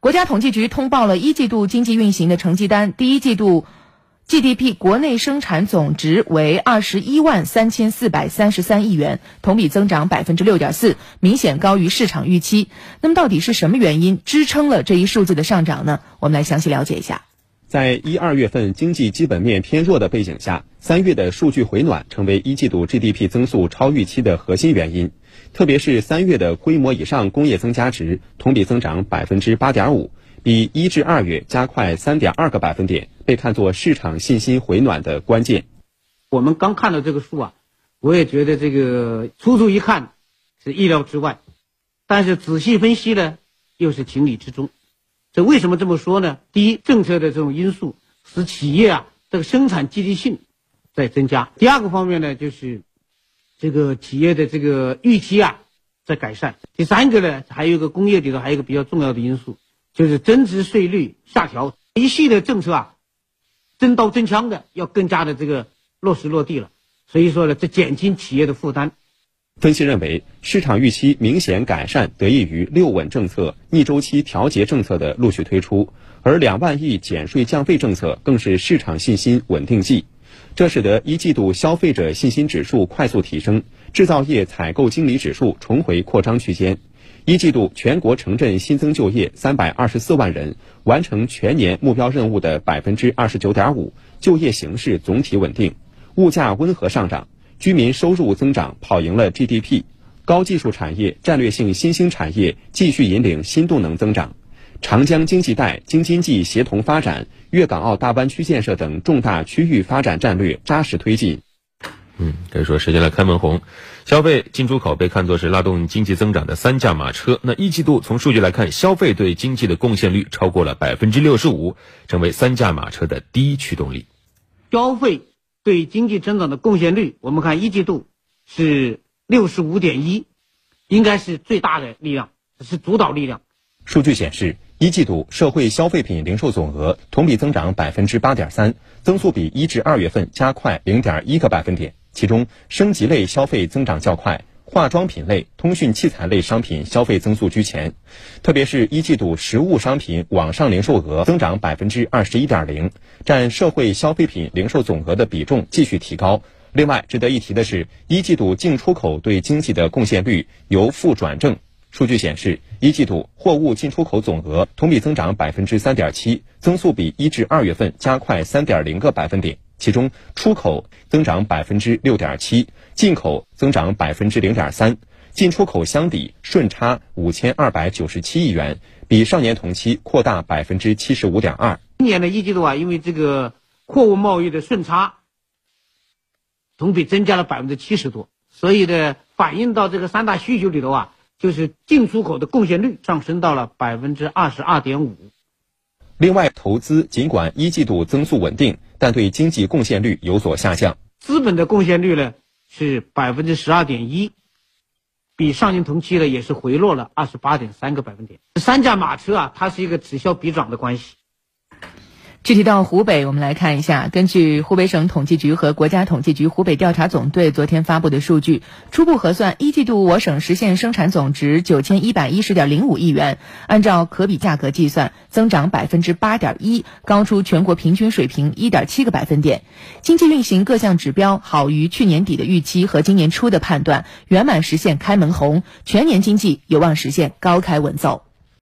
国家统计局通报了一季度经济运行的成绩单，第一季度 GDP 国内生产总值为二十一万三千四百三十三亿元，同比增长百分之六点四，明显高于市场预期。那么，到底是什么原因支撑了这一数字的上涨呢？我们来详细了解一下。在一二月份经济基本面偏弱的背景下，三月的数据回暖成为一季度 GDP 增速超预期的核心原因。特别是三月的规模以上工业增加值同比增长百分之八点五。比一至二月加快三点二个百分点，被看作市场信心回暖的关键。我们刚看到这个数啊，我也觉得这个初初一看是意料之外，但是仔细分析呢，又是情理之中。这为什么这么说呢？第一，政策的这种因素使企业啊这个生产积极性在增加；第二个方面呢，就是这个企业的这个预期啊在改善；第三个呢，还有一个工业里头还有一个比较重要的因素。就是增值税率下调，一系列政策啊，真刀真枪的要更加的这个落实落地了。所以说呢，这减轻企业的负担。分析认为，市场预期明显改善得益于六稳政策、逆周期调节政策的陆续推出，而两万亿减税降费政策更是市场信心稳定剂。这使得一季度消费者信心指数快速提升，制造业采购经理指数重回扩张区间。一季度全国城镇新增就业三百二十四万人，完成全年目标任务的百分之二十九点五，就业形势总体稳定，物价温和上涨，居民收入增长跑赢了 GDP，高技术产业、战略性新兴产业继续引领新动能增长，长江经济带、京津冀协同发展、粤港澳大湾区建设等重大区域发展战略扎实推进。嗯，可以说实现了开门红，消费进出口被看作是拉动经济增长的三驾马车。那一季度从数据来看，消费对经济的贡献率超过了百分之六十五，成为三驾马车的第一驱动力。消费对经济增长的贡献率，我们看一季度是六十五点一，应该是最大的力量，是主导力量。数据显示，一季度社会消费品零售总额同比增长百分之八点三，增速比一至二月份加快零点一个百分点。其中，升级类消费增长较快，化妆品类、通讯器材类商品消费增速居前。特别是一季度实物商品网上零售额增长百分之二十一点零，占社会消费品零售总额的比重继续提高。另外，值得一提的是，一季度进出口对经济的贡献率由负转正。数据显示，一季度货物进出口总额同比增长百分之三点七，增速比一至二月份加快三点零个百分点。其中，出口增长百分之六点七，进口增长百分之零点三，进出口相抵顺差五千二百九十七亿元，比上年同期扩大百分之七十五点二。今年的一季度啊，因为这个货物贸易的顺差同比增加了百分之七十多，所以呢，反映到这个三大需求里头啊，就是进出口的贡献率上升到了百分之二十二点五。另外，投资尽管一季度增速稳定。但对经济贡献率有所下降，资本的贡献率呢是百分之十二点一，比上年同期呢也是回落了二十八点三个百分点。三驾马车啊，它是一个此消彼长的关系。具体到湖北，我们来看一下。根据湖北省统计局和国家统计局湖北调查总队昨天发布的数据，初步核算，一季度我省实现生产总值九千一百一十点零五亿元，按照可比价格计算，增长百分之八点一，高出全国平均水平一点七个百分点。经济运行各项指标好于去年底的预期和今年初的判断，圆满实现开门红，全年经济有望实现高开稳走。